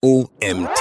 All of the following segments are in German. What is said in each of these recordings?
OMT.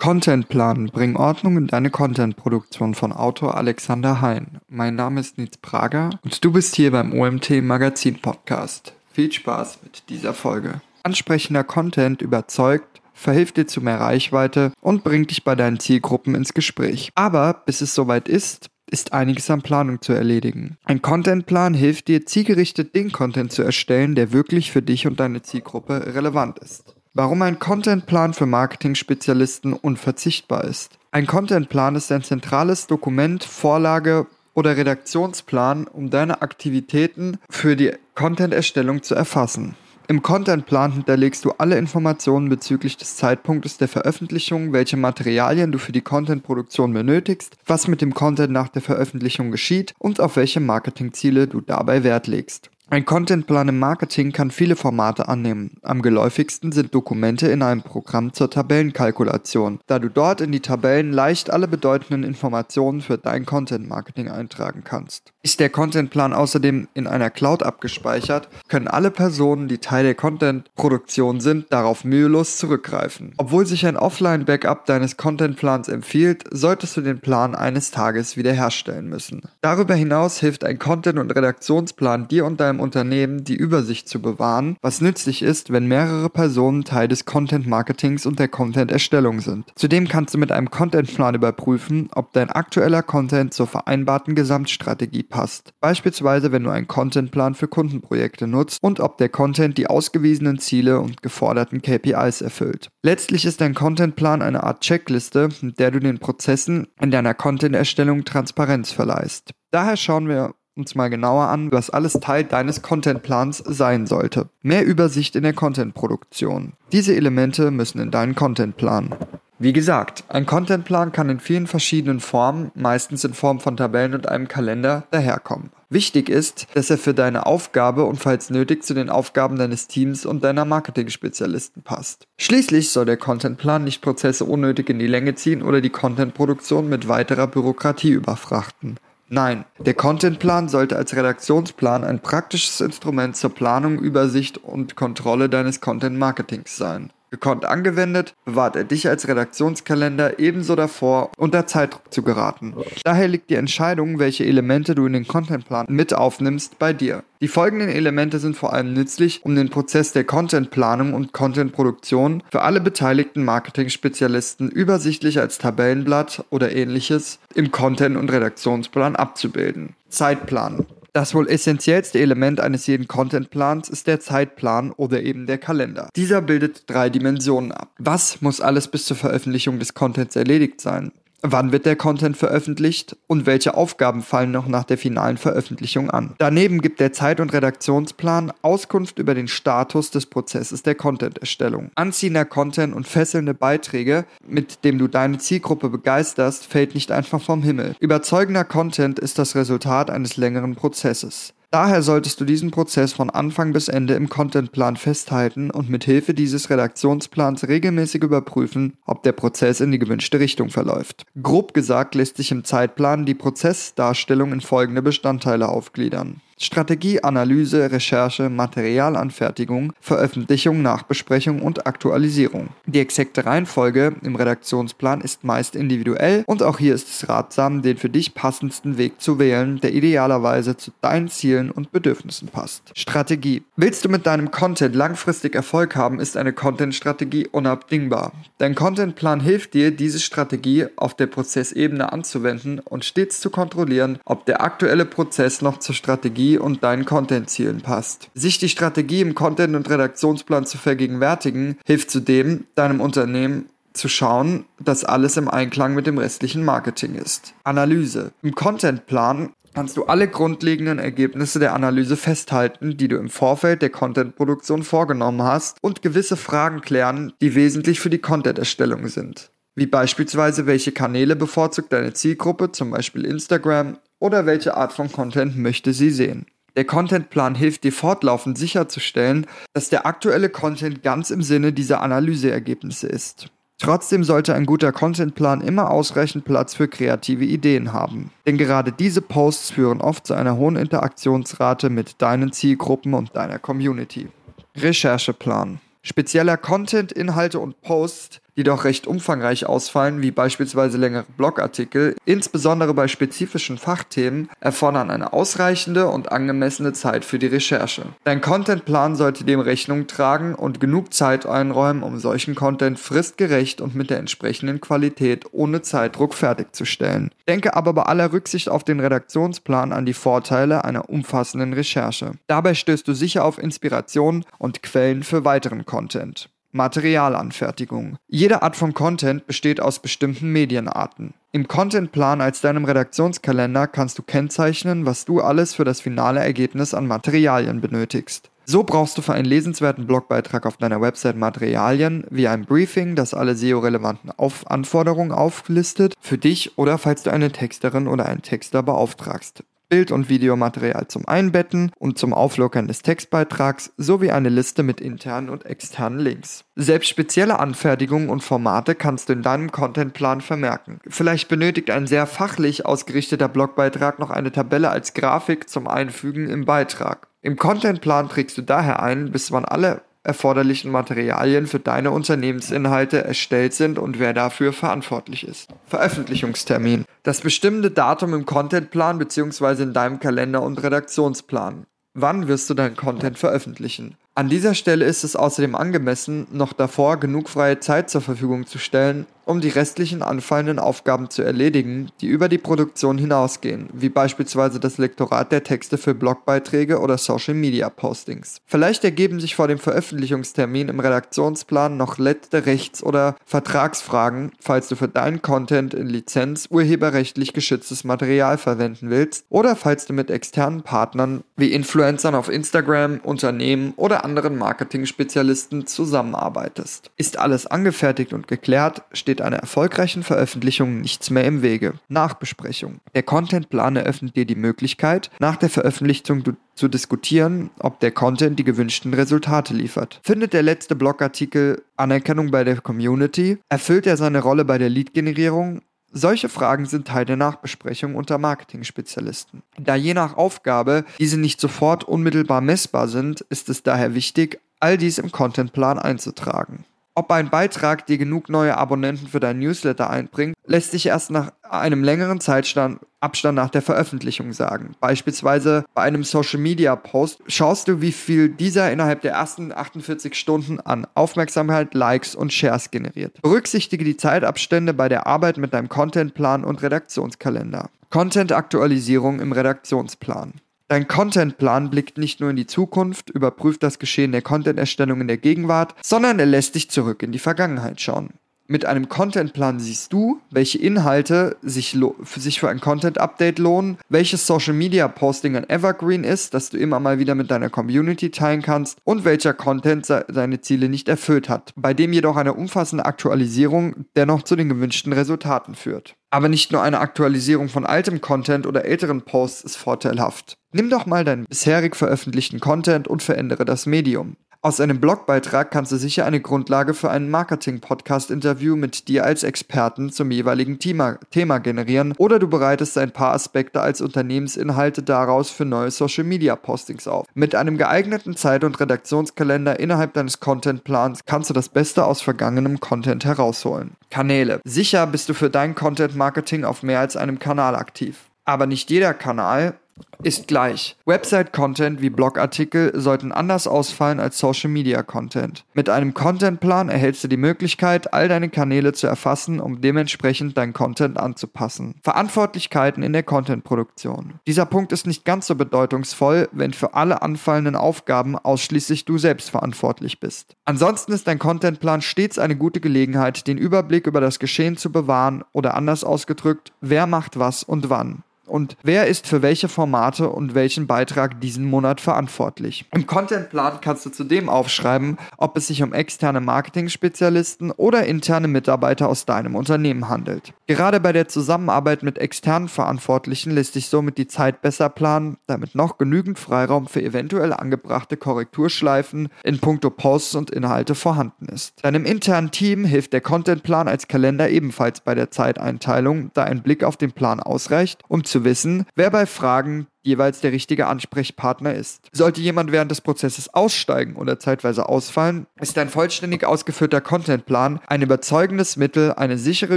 Contentplan, bring Ordnung in deine Contentproduktion von Autor Alexander Hein. Mein Name ist Nils Prager und du bist hier beim OMT Magazin Podcast. Viel Spaß mit dieser Folge. Ansprechender Content überzeugt, verhilft dir zu mehr Reichweite und bringt dich bei deinen Zielgruppen ins Gespräch. Aber bis es soweit ist, ist einiges an Planung zu erledigen. Ein Contentplan hilft dir, zielgerichtet den Content zu erstellen, der wirklich für dich und deine Zielgruppe relevant ist. Warum ein Contentplan für Marketing-Spezialisten unverzichtbar ist. Ein Contentplan ist ein zentrales Dokument, Vorlage oder Redaktionsplan, um deine Aktivitäten für die Content-Erstellung zu erfassen. Im Contentplan hinterlegst du alle Informationen bezüglich des Zeitpunktes der Veröffentlichung, welche Materialien du für die Contentproduktion benötigst, was mit dem Content nach der Veröffentlichung geschieht und auf welche Marketingziele du dabei Wert legst. Ein Contentplan im Marketing kann viele Formate annehmen. Am geläufigsten sind Dokumente in einem Programm zur Tabellenkalkulation, da du dort in die Tabellen leicht alle bedeutenden Informationen für dein Content-Marketing eintragen kannst. Ist der Contentplan außerdem in einer Cloud abgespeichert, können alle Personen, die Teil der Content-Produktion sind, darauf mühelos zurückgreifen. Obwohl sich ein Offline-Backup deines Contentplans empfiehlt, solltest du den Plan eines Tages wiederherstellen müssen. Darüber hinaus hilft ein Content- und Redaktionsplan dir und deinem deinem Unternehmen die Übersicht zu bewahren, was nützlich ist, wenn mehrere Personen Teil des Content Marketings und der Content Erstellung sind. Zudem kannst du mit einem Contentplan überprüfen, ob dein aktueller Content zur vereinbarten Gesamtstrategie passt. Beispielsweise, wenn du einen Contentplan für Kundenprojekte nutzt und ob der Content die ausgewiesenen Ziele und geforderten KPIs erfüllt. Letztlich ist dein Contentplan eine Art Checkliste, mit der du den Prozessen in deiner Content-Erstellung Transparenz verleihst. Daher schauen wir uns mal genauer an, was alles Teil deines Contentplans sein sollte. Mehr Übersicht in der Contentproduktion. Diese Elemente müssen in deinen Contentplan. Wie gesagt, ein Contentplan kann in vielen verschiedenen Formen, meistens in Form von Tabellen und einem Kalender, daherkommen. Wichtig ist, dass er für deine Aufgabe und falls nötig zu den Aufgaben deines Teams und deiner Marketing-Spezialisten passt. Schließlich soll der Contentplan nicht Prozesse unnötig in die Länge ziehen oder die Contentproduktion mit weiterer Bürokratie überfrachten. Nein, der Contentplan sollte als Redaktionsplan ein praktisches Instrument zur Planung, Übersicht und Kontrolle deines Content-Marketings sein. Gekonnt angewendet, bewahrt er dich als Redaktionskalender ebenso davor, unter Zeitdruck zu geraten. Daher liegt die Entscheidung, welche Elemente du in den Contentplan mit aufnimmst, bei dir. Die folgenden Elemente sind vor allem nützlich, um den Prozess der Contentplanung und Contentproduktion für alle beteiligten Marketing-Spezialisten übersichtlich als Tabellenblatt oder ähnliches im Content- und Redaktionsplan abzubilden. Zeitplan. Das wohl essentiellste Element eines jeden Contentplans ist der Zeitplan oder eben der Kalender. Dieser bildet drei Dimensionen ab. Was muss alles bis zur Veröffentlichung des Contents erledigt sein? Wann wird der Content veröffentlicht und welche Aufgaben fallen noch nach der finalen Veröffentlichung an? Daneben gibt der Zeit- und Redaktionsplan Auskunft über den Status des Prozesses der Content-Erstellung. Anziehender Content und fesselnde Beiträge, mit dem du deine Zielgruppe begeisterst, fällt nicht einfach vom Himmel. Überzeugender Content ist das Resultat eines längeren Prozesses. Daher solltest du diesen Prozess von Anfang bis Ende im Contentplan festhalten und mit Hilfe dieses Redaktionsplans regelmäßig überprüfen, ob der Prozess in die gewünschte Richtung verläuft. Grob gesagt lässt sich im Zeitplan die Prozessdarstellung in folgende Bestandteile aufgliedern. Strategie, Analyse, Recherche, Materialanfertigung, Veröffentlichung, Nachbesprechung und Aktualisierung. Die exakte Reihenfolge im Redaktionsplan ist meist individuell und auch hier ist es ratsam, den für dich passendsten Weg zu wählen, der idealerweise zu deinen Zielen und Bedürfnissen passt. Strategie. Willst du mit deinem Content langfristig Erfolg haben, ist eine Content-Strategie unabdingbar. Dein Contentplan hilft dir, diese Strategie auf der Prozessebene anzuwenden und stets zu kontrollieren, ob der aktuelle Prozess noch zur Strategie Strategie und deinen Content-Zielen passt. Sich die Strategie im Content- und Redaktionsplan zu vergegenwärtigen, hilft zudem, deinem Unternehmen zu schauen, dass alles im Einklang mit dem restlichen Marketing ist. Analyse. Im Contentplan kannst du alle grundlegenden Ergebnisse der Analyse festhalten, die du im Vorfeld der Contentproduktion vorgenommen hast und gewisse Fragen klären, die wesentlich für die Content-Erstellung sind. Wie beispielsweise, welche Kanäle bevorzugt deine Zielgruppe, zum Beispiel Instagram, oder welche Art von Content möchte sie sehen. Der Contentplan hilft dir fortlaufend sicherzustellen, dass der aktuelle Content ganz im Sinne dieser Analyseergebnisse ist. Trotzdem sollte ein guter Contentplan immer ausreichend Platz für kreative Ideen haben. Denn gerade diese Posts führen oft zu einer hohen Interaktionsrate mit deinen Zielgruppen und deiner Community. Rechercheplan. Spezieller Content, Inhalte und Posts die doch recht umfangreich ausfallen, wie beispielsweise längere Blogartikel, insbesondere bei spezifischen Fachthemen, erfordern eine ausreichende und angemessene Zeit für die Recherche. Dein Contentplan sollte dem Rechnung tragen und genug Zeit einräumen, um solchen Content fristgerecht und mit der entsprechenden Qualität ohne Zeitdruck fertigzustellen. Denke aber bei aller Rücksicht auf den Redaktionsplan an die Vorteile einer umfassenden Recherche. Dabei stößt du sicher auf Inspiration und Quellen für weiteren Content. Materialanfertigung. Jede Art von Content besteht aus bestimmten Medienarten. Im Contentplan als deinem Redaktionskalender kannst du kennzeichnen, was du alles für das finale Ergebnis an Materialien benötigst. So brauchst du für einen lesenswerten Blogbeitrag auf deiner Website Materialien wie ein Briefing, das alle SEO-relevanten Anforderungen auflistet, für dich oder falls du eine Texterin oder einen Texter beauftragst. Bild- und Videomaterial zum Einbetten und zum Auflockern des Textbeitrags sowie eine Liste mit internen und externen Links. Selbst spezielle Anfertigungen und Formate kannst du in deinem Contentplan vermerken. Vielleicht benötigt ein sehr fachlich ausgerichteter Blogbeitrag noch eine Tabelle als Grafik zum Einfügen im Beitrag. Im Contentplan trägst du daher ein, bis wann alle erforderlichen Materialien für deine Unternehmensinhalte erstellt sind und wer dafür verantwortlich ist. Veröffentlichungstermin. Das bestimmte Datum im Contentplan bzw. in deinem Kalender und Redaktionsplan. Wann wirst du deinen Content veröffentlichen? An dieser Stelle ist es außerdem angemessen, noch davor genug freie Zeit zur Verfügung zu stellen, um die restlichen anfallenden Aufgaben zu erledigen, die über die Produktion hinausgehen, wie beispielsweise das Lektorat der Texte für Blogbeiträge oder Social-Media-Postings. Vielleicht ergeben sich vor dem Veröffentlichungstermin im Redaktionsplan noch letzte Rechts- oder Vertragsfragen, falls du für deinen Content in Lizenz urheberrechtlich geschütztes Material verwenden willst oder falls du mit externen Partnern wie Influencern auf Instagram, Unternehmen oder anderen Marketing-Spezialisten zusammenarbeitest. Ist alles angefertigt und geklärt, steht einer erfolgreichen Veröffentlichung nichts mehr im Wege. Nachbesprechung. Der Contentplan eröffnet dir die Möglichkeit, nach der Veröffentlichung zu diskutieren, ob der Content die gewünschten Resultate liefert. Findet der letzte Blogartikel Anerkennung bei der Community? Erfüllt er seine Rolle bei der Lead-Generierung? Solche Fragen sind Teil der Nachbesprechung unter Marketing-Spezialisten. Da je nach Aufgabe diese nicht sofort unmittelbar messbar sind, ist es daher wichtig, all dies im Contentplan einzutragen. Ob ein Beitrag dir genug neue Abonnenten für dein Newsletter einbringt, lässt sich erst nach einem längeren Zeitstand Abstand nach der Veröffentlichung sagen. Beispielsweise bei einem Social Media Post schaust du, wie viel dieser innerhalb der ersten 48 Stunden an Aufmerksamkeit, Likes und Shares generiert. Berücksichtige die Zeitabstände bei der Arbeit mit deinem Contentplan und Redaktionskalender. Content-Aktualisierung im Redaktionsplan. Dein Contentplan blickt nicht nur in die Zukunft, überprüft das Geschehen der Content-Erstellung in der Gegenwart, sondern er lässt dich zurück in die Vergangenheit schauen. Mit einem Contentplan siehst du, welche Inhalte sich, für sich für ein Content-Update lohnen, welches Social-Media-Posting ein Evergreen ist, das du immer mal wieder mit deiner Community teilen kannst und welcher Content seine Ziele nicht erfüllt hat, bei dem jedoch eine umfassende Aktualisierung dennoch zu den gewünschten Resultaten führt. Aber nicht nur eine Aktualisierung von altem Content oder älteren Posts ist vorteilhaft. Nimm doch mal deinen bisherig veröffentlichten Content und verändere das Medium. Aus einem Blogbeitrag kannst du sicher eine Grundlage für ein Marketing-Podcast-Interview mit dir als Experten zum jeweiligen Thema, Thema generieren oder du bereitest ein paar Aspekte als Unternehmensinhalte daraus für neue Social-Media-Postings auf. Mit einem geeigneten Zeit- und Redaktionskalender innerhalb deines Content-Plans kannst du das Beste aus vergangenem Content herausholen. Kanäle. Sicher bist du für dein Content-Marketing auf mehr als einem Kanal aktiv. Aber nicht jeder Kanal ist gleich. Website-Content wie Blogartikel sollten anders ausfallen als Social-Media-Content. Mit einem Contentplan erhältst du die Möglichkeit, all deine Kanäle zu erfassen, um dementsprechend dein Content anzupassen. Verantwortlichkeiten in der Content-Produktion. Dieser Punkt ist nicht ganz so bedeutungsvoll, wenn für alle anfallenden Aufgaben ausschließlich du selbst verantwortlich bist. Ansonsten ist dein Contentplan stets eine gute Gelegenheit, den Überblick über das Geschehen zu bewahren oder anders ausgedrückt, wer macht was und wann und wer ist für welche Formate und welchen Beitrag diesen Monat verantwortlich. Im Contentplan kannst du zudem aufschreiben, ob es sich um externe Marketing-Spezialisten oder interne Mitarbeiter aus deinem Unternehmen handelt. Gerade bei der Zusammenarbeit mit externen Verantwortlichen lässt sich somit die Zeit besser planen, damit noch genügend Freiraum für eventuell angebrachte Korrekturschleifen in puncto Posts und Inhalte vorhanden ist. Deinem internen Team hilft der Contentplan als Kalender ebenfalls bei der Zeiteinteilung, da ein Blick auf den Plan ausreicht, um zu wissen, wer bei Fragen jeweils der richtige Ansprechpartner ist. Sollte jemand während des Prozesses aussteigen oder zeitweise ausfallen, ist ein vollständig ausgeführter Contentplan ein überzeugendes Mittel, eine sichere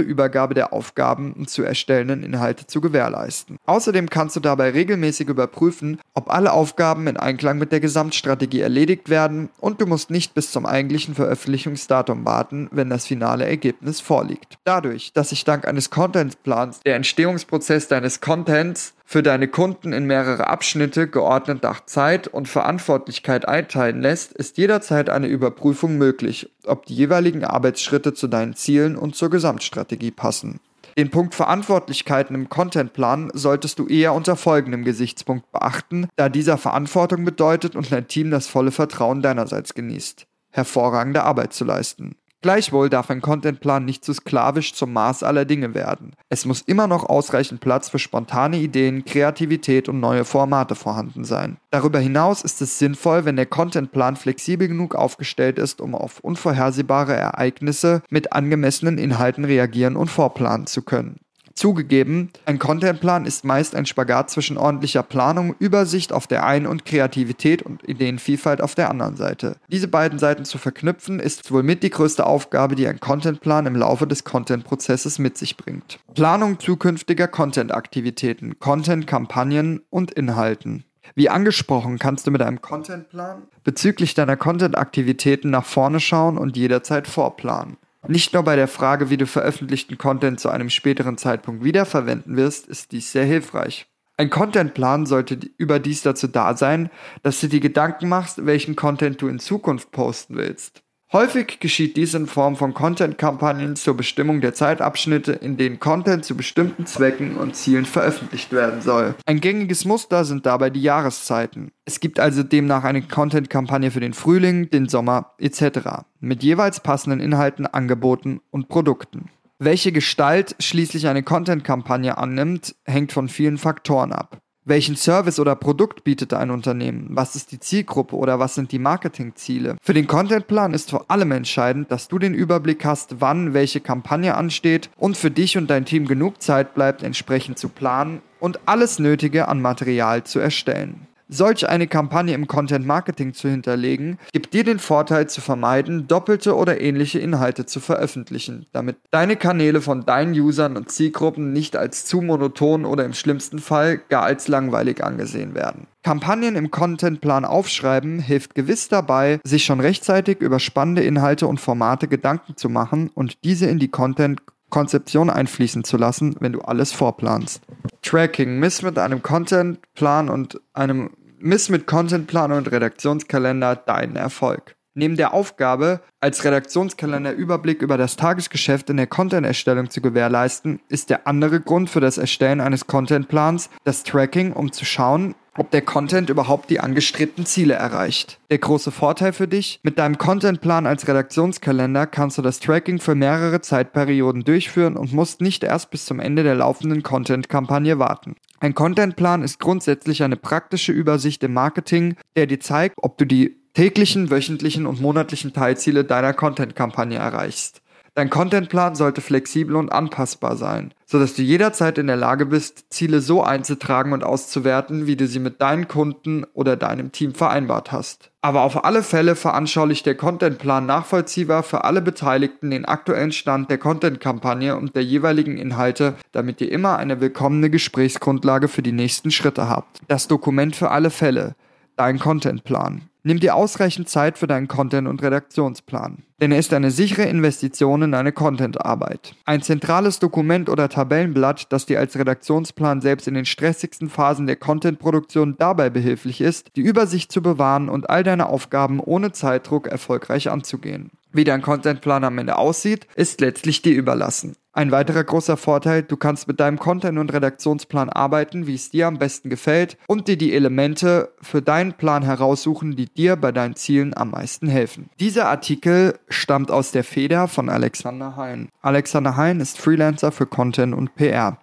Übergabe der Aufgaben und zu erstellenden Inhalte zu gewährleisten. Außerdem kannst du dabei regelmäßig überprüfen, ob alle Aufgaben in Einklang mit der Gesamtstrategie erledigt werden und du musst nicht bis zum eigentlichen Veröffentlichungsdatum warten, wenn das finale Ergebnis vorliegt. Dadurch, dass sich dank eines Contentplans der Entstehungsprozess deines Contents für deine Kunden in mehrere Abschnitte geordnet nach Zeit und Verantwortlichkeit einteilen lässt, ist jederzeit eine Überprüfung möglich, ob die jeweiligen Arbeitsschritte zu deinen Zielen und zur Gesamtstrategie passen. Den Punkt Verantwortlichkeiten im Contentplan solltest du eher unter folgendem Gesichtspunkt beachten, da dieser Verantwortung bedeutet und dein Team das volle Vertrauen deinerseits genießt, hervorragende Arbeit zu leisten. Gleichwohl darf ein Contentplan nicht zu sklavisch zum Maß aller Dinge werden. Es muss immer noch ausreichend Platz für spontane Ideen, Kreativität und neue Formate vorhanden sein. Darüber hinaus ist es sinnvoll, wenn der Contentplan flexibel genug aufgestellt ist, um auf unvorhersehbare Ereignisse mit angemessenen Inhalten reagieren und vorplanen zu können. Zugegeben, ein Contentplan ist meist ein Spagat zwischen ordentlicher Planung, Übersicht auf der einen und Kreativität und Ideenvielfalt auf der anderen Seite. Diese beiden Seiten zu verknüpfen, ist wohl mit die größte Aufgabe, die ein Contentplan im Laufe des Content-Prozesses mit sich bringt. Planung zukünftiger Content-Aktivitäten, Content-Kampagnen und Inhalten. Wie angesprochen, kannst du mit einem Contentplan bezüglich deiner Content-Aktivitäten nach vorne schauen und jederzeit vorplanen. Nicht nur bei der Frage, wie du veröffentlichten Content zu einem späteren Zeitpunkt wiederverwenden wirst, ist dies sehr hilfreich. Ein Contentplan sollte überdies dazu da sein, dass du dir Gedanken machst, welchen Content du in Zukunft posten willst. Häufig geschieht dies in Form von Content-Kampagnen zur Bestimmung der Zeitabschnitte, in denen Content zu bestimmten Zwecken und Zielen veröffentlicht werden soll. Ein gängiges Muster sind dabei die Jahreszeiten. Es gibt also demnach eine Content-Kampagne für den Frühling, den Sommer etc. mit jeweils passenden Inhalten, Angeboten und Produkten. Welche Gestalt schließlich eine Content-Kampagne annimmt, hängt von vielen Faktoren ab. Welchen Service oder Produkt bietet ein Unternehmen? Was ist die Zielgruppe oder was sind die Marketingziele? Für den Contentplan ist vor allem entscheidend, dass du den Überblick hast, wann welche Kampagne ansteht und für dich und dein Team genug Zeit bleibt, entsprechend zu planen und alles Nötige an Material zu erstellen. Solch eine Kampagne im Content Marketing zu hinterlegen, gibt dir den Vorteil zu vermeiden, doppelte oder ähnliche Inhalte zu veröffentlichen, damit deine Kanäle von deinen Usern und Zielgruppen nicht als zu monoton oder im schlimmsten Fall gar als langweilig angesehen werden. Kampagnen im Contentplan aufschreiben hilft gewiss dabei, sich schon rechtzeitig über spannende Inhalte und Formate Gedanken zu machen und diese in die Content Konzeption einfließen zu lassen, wenn du alles vorplanst. Tracking misst mit einem Contentplan und einem Miss mit Contentplan und Redaktionskalender deinen Erfolg. Neben der Aufgabe, als Redaktionskalender Überblick über das Tagesgeschäft in der Content-Erstellung zu gewährleisten, ist der andere Grund für das Erstellen eines Contentplans das Tracking, um zu schauen, ob der Content überhaupt die angestrebten Ziele erreicht. Der große Vorteil für dich, mit deinem Contentplan als Redaktionskalender kannst du das Tracking für mehrere Zeitperioden durchführen und musst nicht erst bis zum Ende der laufenden Content-Kampagne warten. Ein Contentplan ist grundsätzlich eine praktische Übersicht im Marketing, der dir zeigt, ob du die täglichen, wöchentlichen und monatlichen Teilziele deiner Content-Kampagne erreichst. Dein Contentplan sollte flexibel und anpassbar sein, sodass du jederzeit in der Lage bist, Ziele so einzutragen und auszuwerten, wie du sie mit deinen Kunden oder deinem Team vereinbart hast. Aber auf alle Fälle veranschaulicht der Contentplan nachvollziehbar für alle Beteiligten den aktuellen Stand der Content-Kampagne und der jeweiligen Inhalte, damit ihr immer eine willkommene Gesprächsgrundlage für die nächsten Schritte habt. Das Dokument für alle Fälle, dein Contentplan. Nimm dir ausreichend Zeit für deinen Content- und Redaktionsplan, denn er ist eine sichere Investition in deine Contentarbeit. Ein zentrales Dokument oder Tabellenblatt, das dir als Redaktionsplan selbst in den stressigsten Phasen der Contentproduktion dabei behilflich ist, die Übersicht zu bewahren und all deine Aufgaben ohne Zeitdruck erfolgreich anzugehen. Wie dein Contentplan am Ende aussieht, ist letztlich dir überlassen. Ein weiterer großer Vorteil, du kannst mit deinem Content- und Redaktionsplan arbeiten, wie es dir am besten gefällt und dir die Elemente für deinen Plan heraussuchen, die dir bei deinen Zielen am meisten helfen. Dieser Artikel stammt aus der Feder von Alexander Hein. Alexander Hein ist Freelancer für Content und PR.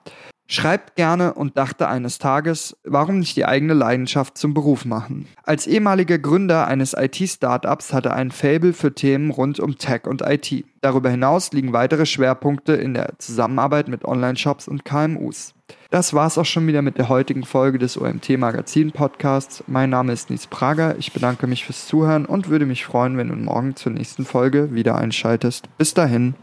Schreibt gerne und dachte eines Tages, warum nicht die eigene Leidenschaft zum Beruf machen? Als ehemaliger Gründer eines IT-Startups hatte er ein Fable für Themen rund um Tech und IT. Darüber hinaus liegen weitere Schwerpunkte in der Zusammenarbeit mit Online-Shops und KMUs. Das war's auch schon wieder mit der heutigen Folge des OMT Magazin Podcasts. Mein Name ist Nies Prager. Ich bedanke mich fürs Zuhören und würde mich freuen, wenn du morgen zur nächsten Folge wieder einschaltest. Bis dahin.